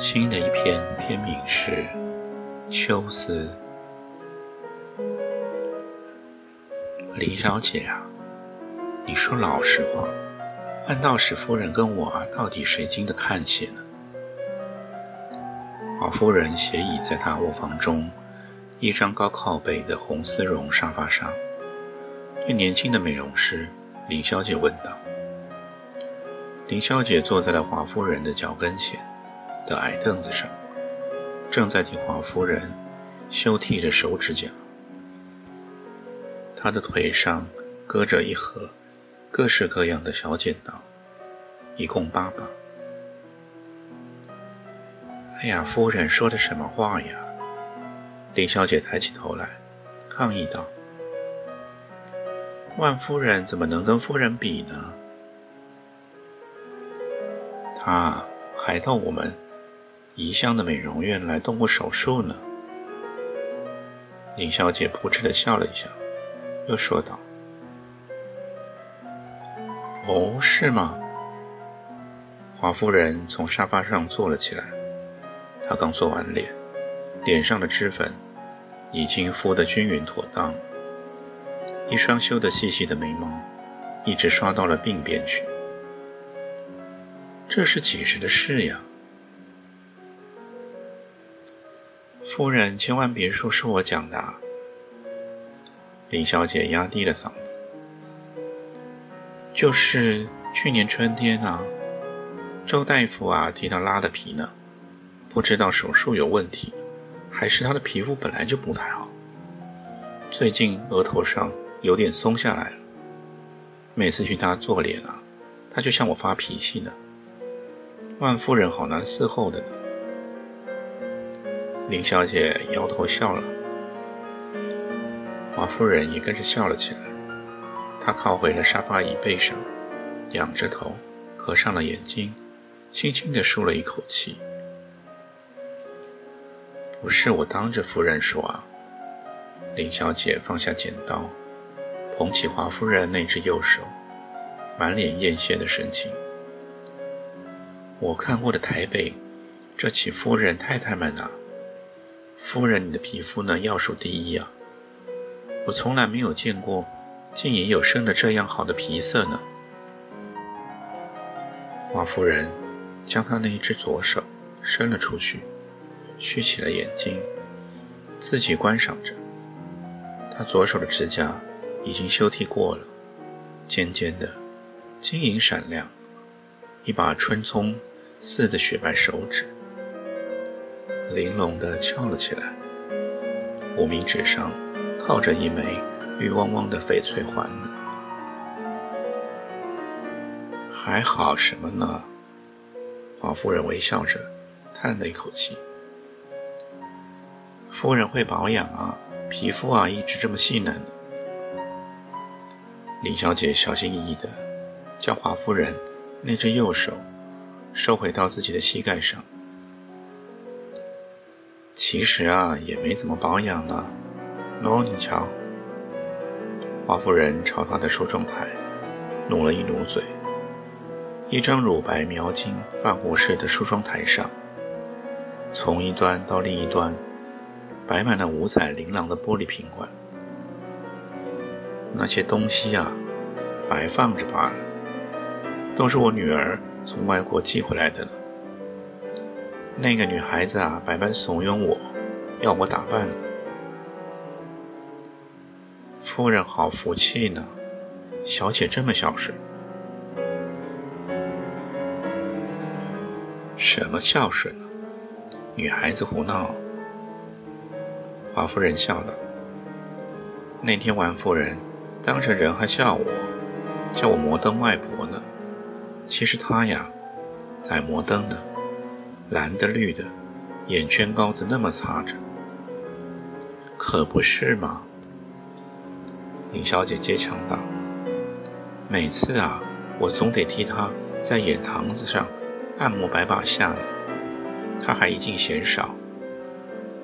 新的一篇篇名是《秋思》。林小姐啊，你说老实话，按道士夫人跟我，到底谁经得看些呢？华夫人斜倚在她卧房中一张高靠背的红丝绒沙发上，对年轻的美容师林小姐问道。林小姐坐在了华夫人的脚跟前。的矮凳子上，正在替华夫人修剃着手指甲。她的腿上搁着一盒各式各样的小剪刀，一共八把。哎呀，夫人说的什么话呀？林小姐抬起头来，抗议道：“万夫人怎么能跟夫人比呢？她还到我们。”宜乡的美容院来动过手术呢。林小姐扑哧的笑了一下，又说道：“哦，是吗？”华夫人从沙发上坐了起来。她刚做完脸，脸上的脂粉已经敷得均匀妥当，一双修得细细的眉毛一直刷到了鬓边去。这是几时的事呀？夫人，千万别说是我讲的。林小姐压低了嗓子。就是去年春天啊，周大夫啊替她拉的皮呢，不知道手术有问题，还是她的皮肤本来就不太好。最近额头上有点松下来了，每次去她做脸啊，她就向我发脾气呢。万夫人好难伺候的呢。林小姐摇头笑了，华夫人也跟着笑了起来。她靠回了沙发椅背上，仰着头，合上了眼睛，轻轻地舒了一口气。不是我当着夫人说啊。林小姐放下剪刀，捧起华夫人那只右手，满脸艳羡的神情。我看过的台北这起夫人太太们啊。夫人，你的皮肤呢？要数第一啊！我从来没有见过，竟也有生的这样好的皮色呢。华夫人将她那一只左手伸了出去，蓄起了眼睛，自己观赏着。她左手的指甲已经修剃过了，尖尖的，晶莹闪亮，一把春葱似的雪白手指。玲珑地翘了起来，无名指上套着一枚绿汪汪的翡翠环呢。还好什么呢？华夫人微笑着叹了一口气。夫人会保养啊，皮肤啊一直这么细嫩呢。林小姐小心翼翼地将华夫人那只右手收回到自己的膝盖上。其实啊，也没怎么保养呢。喏，你瞧。华夫人朝她的梳妆台努了一努嘴，一张乳白描金法国式的梳妆台上，从一端到另一端，摆满了五彩琳琅的玻璃瓶罐。那些东西啊，摆放着罢了，都是我女儿从外国寄回来的呢。那个女孩子啊，百般怂恿我，要我打扮。夫人好福气呢，小姐这么孝顺。什么孝顺呢？女孩子胡闹。华夫人笑了。那天王夫人当着人还笑我，叫我摩登外婆呢。其实她呀，在摩登呢，蓝的、绿的，眼圈膏子那么擦着，可不是吗？林小姐接腔道：“每次啊，我总得替她在眼堂子上按摩百把下，她还一劲嫌少。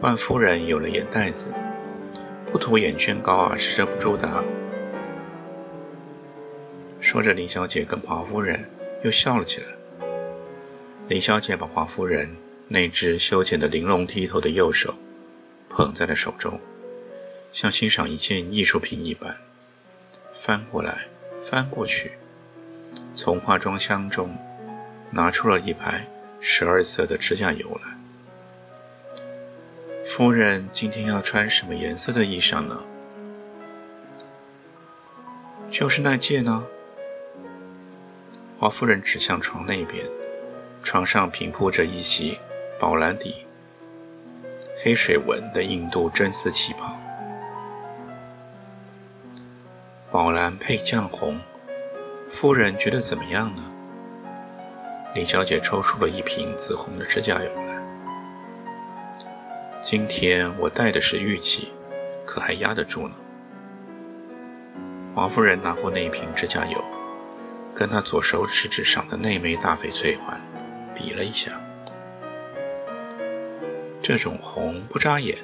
万夫人有了眼袋子，不涂眼圈膏啊是遮不住的。”说着，林小姐跟华夫人又笑了起来。林小姐把华夫人那只修剪的玲珑剔透的右手捧在了手中，像欣赏一件艺术品一般，翻过来翻过去，从化妆箱中拿出了一排十二色的指甲油来。夫人今天要穿什么颜色的衣裳呢？就是那件呢。华夫人指向床那边，床上平铺着一袭宝蓝底、黑水纹的印度真丝旗袍，宝蓝配绛红，夫人觉得怎么样呢？林小姐抽出了一瓶紫红的指甲油来。今天我带的是玉器，可还压得住呢？华夫人拿过那一瓶指甲油。跟她左手食指上的那枚大翡翠环比了一下，这种红不扎眼，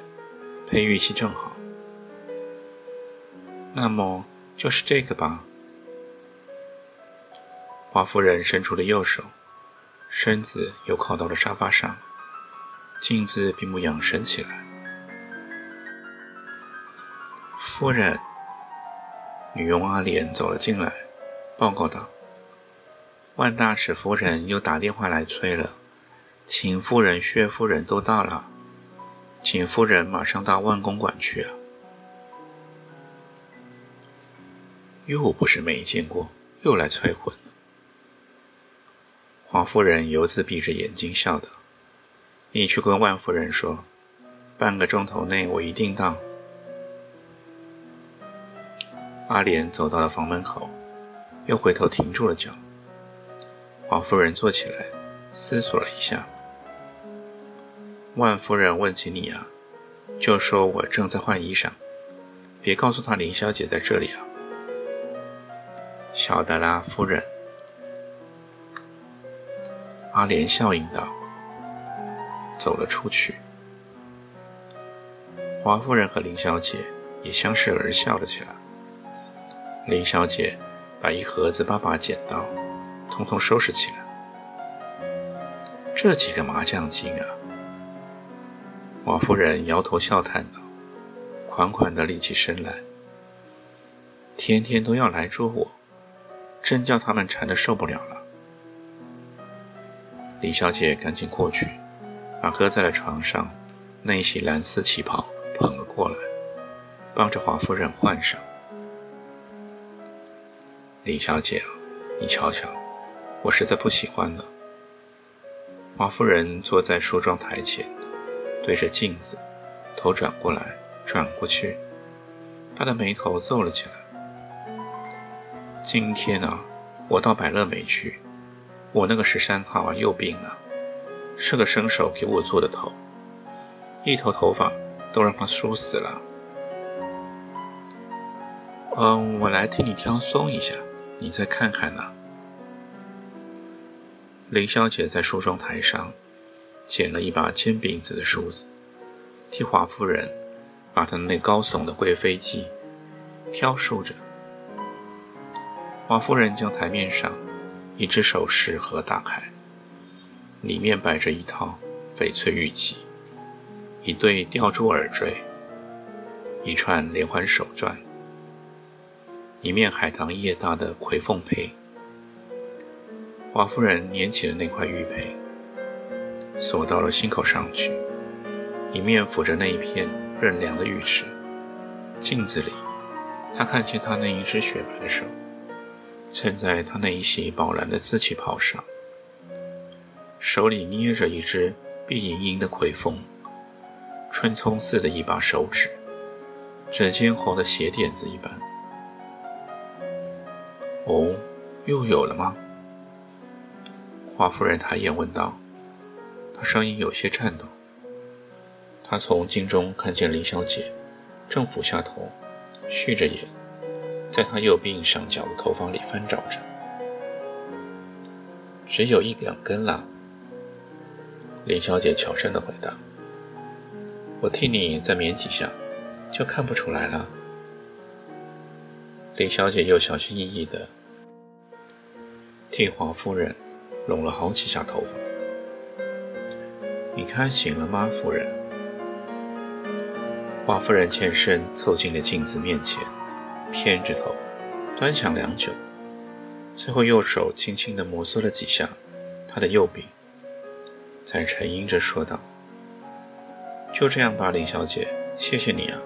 配玉器正好。那么就是这个吧。华夫人伸出了右手，身子又靠到了沙发上，镜子闭目养神起来。夫人，女佣阿莲走了进来，报告道。万大使夫人又打电话来催了，秦夫人、薛夫人都到了，请夫人马上到万公馆去啊！又不是没见过，又来催婚了。黄夫人犹自闭着眼睛笑道：“你去跟万夫人说，半个钟头内我一定到。”阿莲走到了房门口，又回头停住了脚。华夫人坐起来，思索了一下。万夫人问起你啊，就说我正在换衣裳，别告诉她林小姐在这里啊。晓得啦，夫人。阿莲笑应道，走了出去。华夫人和林小姐也相视而笑了起来。林小姐把一盒子八把剪刀。统统收拾起来。这几个麻将精啊！王夫人摇头笑叹道，款款的立起身来。天天都要来捉我，真叫他们馋得受不了了。李小姐赶紧过去，把搁在了床上那一袭蓝丝旗袍捧了过来，帮着华夫人换上。李小姐，你瞧瞧。我实在不喜欢了。华夫人坐在梳妆台前，对着镜子，头转过来转过去，她的眉头皱了起来。今天啊，我到百乐美去，我那个十三号啊又病了，是个生手给我做的头，一头头发都让他梳死了。嗯，我来替你挑松一下，你再看看呢。林小姐在梳妆台上捡了一把尖柄子的梳子，替华夫人把她那高耸的贵妃髻挑梳着。华夫人将台面上一只首饰盒打开，里面摆着一套翡翠玉器，一对吊珠耳坠，一串连环手串，一面海棠叶大的葵凤佩。华夫人捻起了那块玉佩，锁到了心口上去，一面抚着那一片润凉的玉齿。镜子里，她看见她那一只雪白的手，衬在她那一袭宝蓝的丝旗袍上，手里捏着一只碧莹莹的葵凤，春葱似的一把手指，指尖红的血点子一般。哦，又有了吗？华夫人抬眼问道，她声音有些颤抖。她从镜中看见林小姐正俯下头，蓄着眼，在她右鬓上角的头发里翻找着。只有一两根了。林小姐悄声的回答：“我替你再抿几下，就看不出来了。”林小姐又小心翼翼的替华夫人拢了好几下头发。“你看行了吗，夫人？”华夫人欠身凑近了镜子面前，偏着头端详良久。最后，右手轻轻地摩挲了几下她的右臂，才沉吟着说道：“就这样吧，林小姐，谢谢你啊。”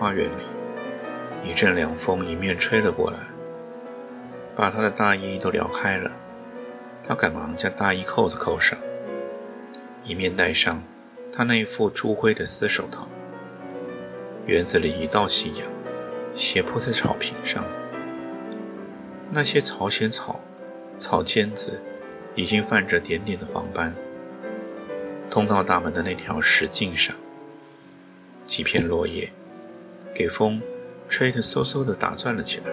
花园里，一阵凉风迎面吹了过来。把他的大衣都撩开了，他赶忙将大衣扣子扣上，一面戴上他那副朱灰的丝手套。园子里一道夕阳斜铺在草坪上，那些朝鲜草草尖子已经泛着点点的黄斑。通道大门的那条石径上，几片落叶给风吹得嗖嗖地打转了起来。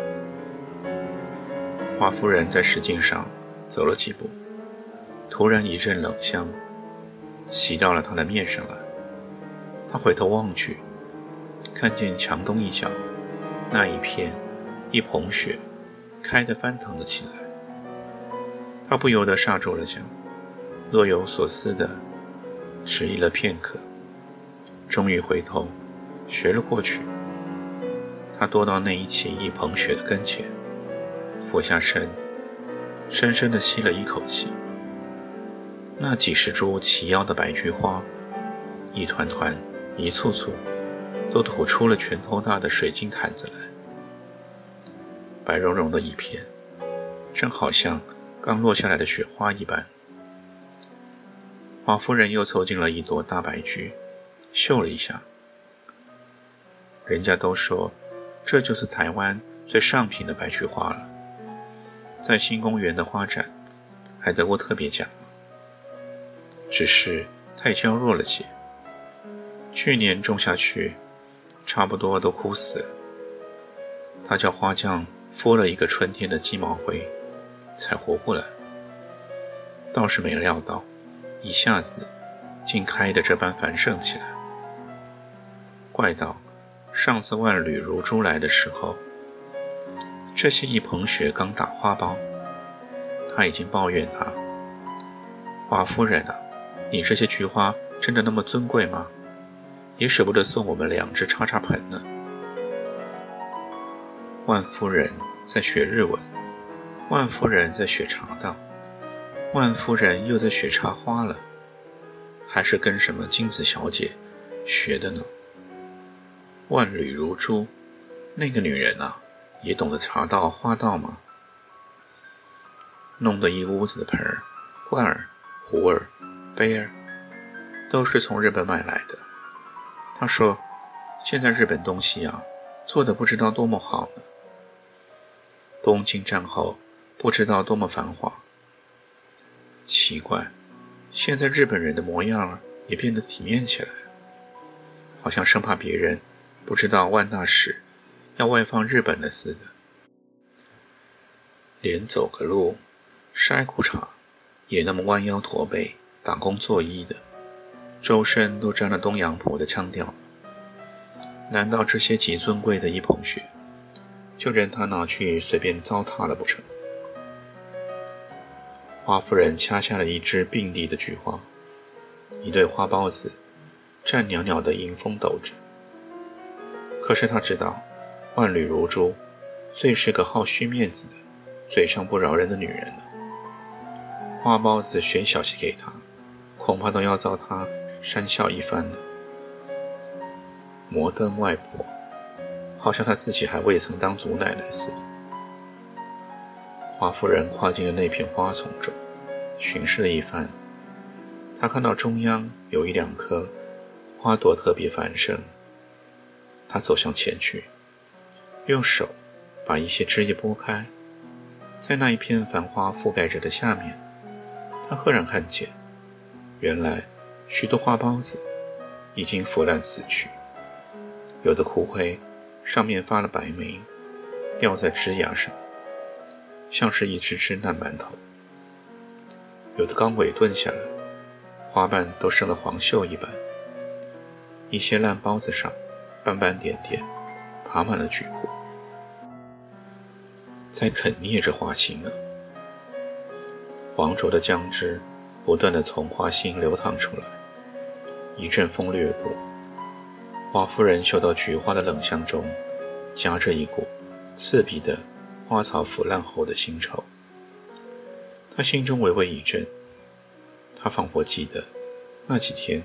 华夫人在石径上走了几步，突然一阵冷香袭到了她的面上来。她回头望去，看见墙东一角那一片一捧雪开得翻腾了起来。她不由得刹住了脚，若有所思地迟疑了片刻，终于回头学了过去。他踱到那一起一捧雪的跟前。俯下身，深深地吸了一口气。那几十株齐腰的白菊花，一团团、一簇簇，都吐出了拳头大的水晶毯子来，白茸茸的一片，正好像刚落下来的雪花一般。华夫人又凑近了一朵大白菊，嗅了一下。人家都说，这就是台湾最上品的白菊花了。在新公园的花展，还得过特别奖，只是太娇弱了些。去年种下去，差不多都枯死了。他叫花匠敷了一个春天的鸡毛灰，才活过来。倒是没料到，一下子竟开得这般繁盛起来。怪道，上次万缕如珠来的时候。这些一捧雪刚打花苞，他已经抱怨他：“华夫人啊，你这些菊花真的那么尊贵吗？也舍不得送我们两只插插盆呢。”万夫人在学日文，万夫人在学茶道，万夫人又在学插花了，还是跟什么金子小姐学的呢？万缕如珠，那个女人啊！也懂得茶道、花道吗？弄得一屋子的盆儿、罐儿、壶儿、杯儿，都是从日本买来的。他说：“现在日本东西啊，做的不知道多么好呢。东京战后不知道多么繁华。奇怪，现在日本人的模样也变得体面起来，好像生怕别人不知道万大使。”要外放日本的似的，连走个路、晒裤衩，也那么弯腰驼背、打工作揖的，周身都沾了东洋婆的腔调。难道这些极尊贵的一捧雪，就任他拿去随便糟蹋了不成？花夫人掐下了一枝并蒂的菊花，一对花苞子颤袅袅的迎风抖着。可是他知道。万缕如珠，最是个好虚面子的、嘴上不饶人的女人了。花包子选小气给她，恐怕都要遭她讪笑一番了。摩登外婆，好像她自己还未曾当祖奶奶似的。华夫人跨进了那片花丛中，巡视了一番。她看到中央有一两棵花朵特别繁盛。他走向前去，用手把一些枝叶拨开，在那一片繁花覆盖着的下面，他赫然看见，原来许多花苞子已经腐烂死去，有的枯灰，上面发了白霉，掉在枝芽上。像是一只只烂馒头，有的刚萎顿下来，花瓣都生了黄锈一般。一些烂包子上，斑斑点点，爬满了菊花，在啃啮着花心呢。黄浊的浆汁不断的从花心流淌出来，一阵风掠过，华夫人嗅到菊花的冷香中，夹着一股刺鼻的。花草腐烂后的腥臭，他心中微微一震。他仿佛记得那几天，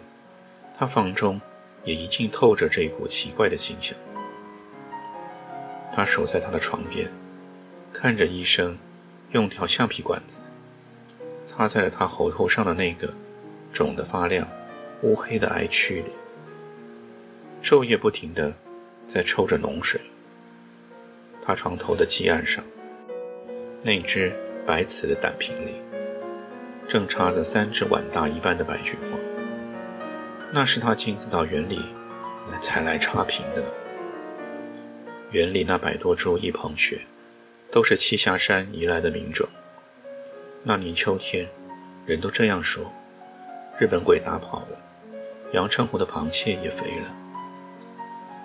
他房中也一尽透着这股奇怪的清香。他守在他的床边，看着医生用条橡皮管子插在了他喉头上的那个肿得发亮、乌黑的癌区里，昼夜不停地在抽着脓水。他床头的鸡案上，那只白瓷的胆瓶里，正插着三只碗大一般的白菊花。那是他亲自到园里来才来插瓶的。园里那百多株一捧雪，都是栖霞山移来的名种。那年秋天，人都这样说：日本鬼打跑了，阳澄湖的螃蟹也肥了，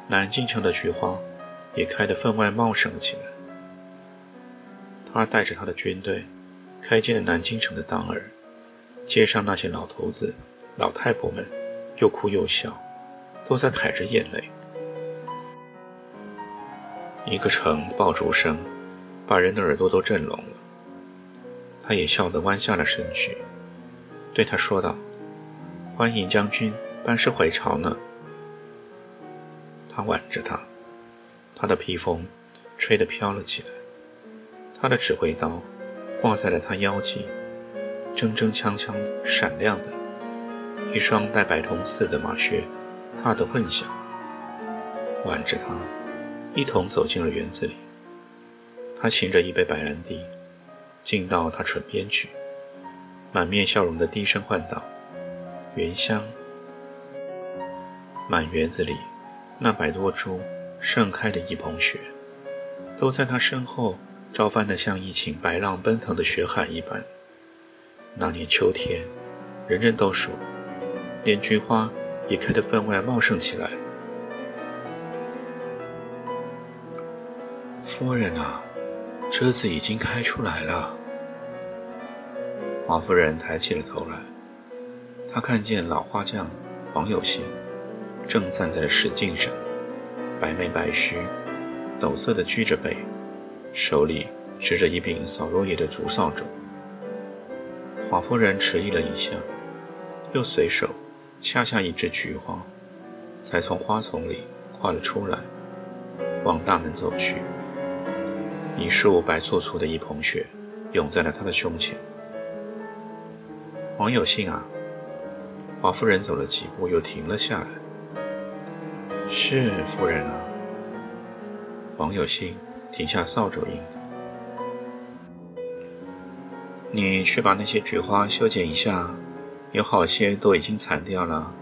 南京城的菊花。也开得分外茂盛了起来。他带着他的军队，开进了南京城的当儿，街上那些老头子、老太婆们，又哭又笑，都在揩着眼泪。一个城爆竹声，把人的耳朵都震聋了。他也笑得弯下了身去，对他说道：“欢迎将军班师回朝呢。”他挽着他。他的披风吹得飘了起来，他的指挥刀挂在了他腰际，铮铮锵锵闪亮的，一双带白铜刺的马靴踏得混响。挽着他，一同走进了园子里。他擎着一杯白兰地，进到他唇边去，满面笑容的低声唤道：“原香。”满园子里那百多株。盛开的一捧雪，都在他身后招翻得像一群白浪奔腾的血海一般。那年秋天，人人都说，连菊花也开得分外茂盛起来。夫人啊，车子已经开出来了。华夫人抬起了头来，她看见老花匠黄有信正站在了石径上。白眉白须，抖色的鞠着背，手里持着一柄扫落叶的竹扫帚。华夫人迟疑了一下，又随手掐下一只菊花，才从花丛里跨了出来，往大门走去。一束白簇簇的一捧雪涌在了他的胸前。王有信啊！华夫人走了几步，又停了下来。是夫人啊，王有信停下扫帚应道：“你去把那些菊花修剪一下，有好些都已经残掉了。”